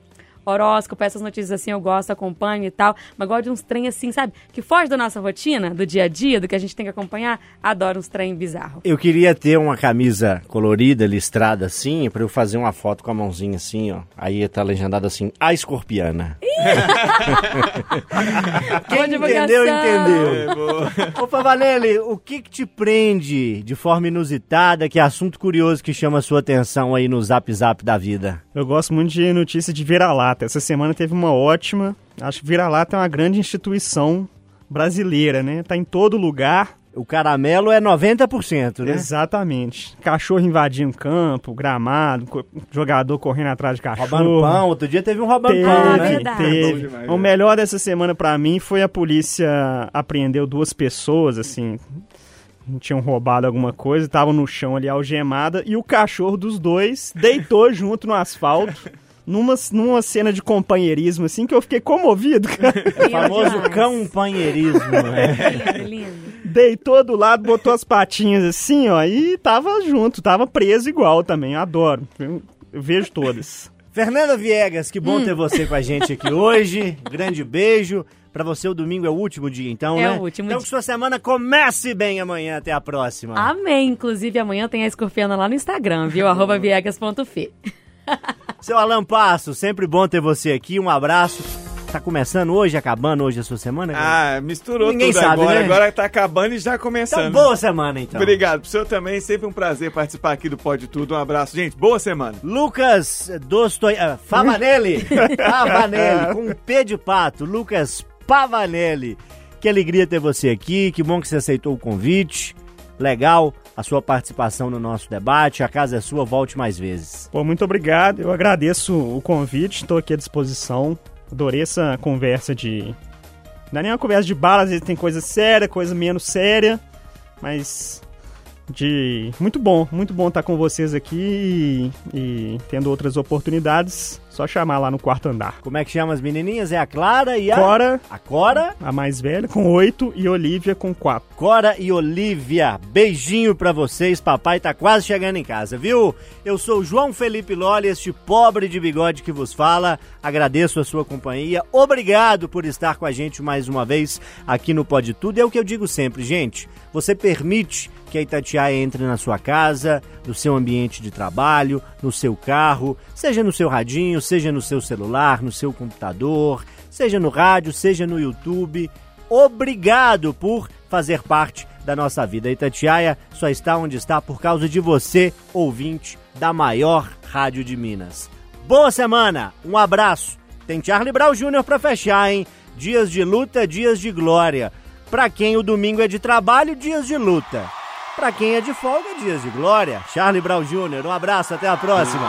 horóscopo, essas notícias assim eu gosto, acompanho e tal, mas gosto de uns trem assim, sabe? Que foge da nossa rotina, do dia a dia, do que a gente tem que acompanhar. Adoro uns trem bizarro. Eu queria ter uma camisa colorida, listrada assim, pra eu fazer uma foto com a mãozinha assim, ó. Aí tá legendado assim, a escorpiana. Quem entendeu, entendeu. É. Ô, Pavanelli, o que que te prende de forma inusitada? Que assunto curioso que chama a sua atenção aí no Zap Zap da vida? Eu gosto muito de notícia de vira-lata. Essa semana teve uma ótima. Acho que vira-lata é uma grande instituição brasileira, né? Tá em todo lugar. O caramelo é 90%, né? Exatamente. Cachorro invadindo campo, gramado, co- jogador correndo atrás de cachorro. Roubando pão. Outro dia teve um roubando Teve, pão, né? verdade. teve. O né? melhor dessa semana pra mim foi a polícia apreendeu duas pessoas, assim, tinham roubado alguma coisa, estavam no chão ali algemada e o cachorro dos dois deitou junto no asfalto. Numa, numa cena de companheirismo, assim, que eu fiquei comovido, cara. O famoso companheirismo, né? Lindo, lindo. Deitou do lado, botou as patinhas assim, ó, e tava junto, tava preso igual também. Adoro. Eu, eu vejo todas. Fernanda Viegas, que bom ter você com a gente aqui hoje. Grande beijo. Pra você o domingo é o último dia, então, É né? o último então dia. que sua semana comece bem amanhã. Até a próxima. Amém. Inclusive, amanhã tem a escorpiana lá no Instagram, viu? Arroba viegas.fe. Seu Alan Passo, sempre bom ter você aqui. Um abraço. Tá começando hoje, acabando hoje a sua semana? Ah, misturou Ninguém tudo sabe, agora. né? Agora tá acabando e já então, começando. boa semana, então. Obrigado. Pro senhor também, sempre um prazer participar aqui do Pode Tudo. Um abraço. Gente, boa semana. Lucas Dostoi... ah, Favanelli. Pavanelli, com um P de pato. Lucas Pavanelli. Que alegria ter você aqui. Que bom que você aceitou o convite. Legal a sua participação no nosso debate. A casa é sua, volte mais vezes. Pô, muito obrigado. Eu agradeço o convite, estou aqui à disposição. Adorei essa conversa de. Não é nem uma conversa de bala, às vezes tem coisa séria, coisa menos séria, mas. De. Muito bom, muito bom estar com vocês aqui e, e tendo outras oportunidades. Só chamar lá no quarto andar. Como é que chama as menininhas? É a Clara e a... Cora, A Cora? a mais velha, com oito e Olivia com quatro. Cora e Olivia, beijinho pra vocês, papai tá quase chegando em casa, viu? Eu sou o João Felipe Lolli, este pobre de bigode que vos fala, agradeço a sua companhia, obrigado por estar com a gente mais uma vez aqui no Pode Tudo, é o que eu digo sempre, gente, você permite que a Itatiaia entre na sua casa, no seu ambiente de trabalho, no seu carro, seja no seu radinho, seja no seu celular, no seu computador, seja no rádio, seja no YouTube, obrigado por fazer parte da nossa vida. A Itatiaia só está onde está por causa de você, ouvinte da maior rádio de Minas. Boa semana, um abraço. Tem Charlie Brown Jr. pra fechar, hein? Dias de luta, dias de glória. Pra quem o domingo é de trabalho, dias de luta. Pra quem é de folga, dias de glória. Charlie Brown Jr., um abraço, até a próxima.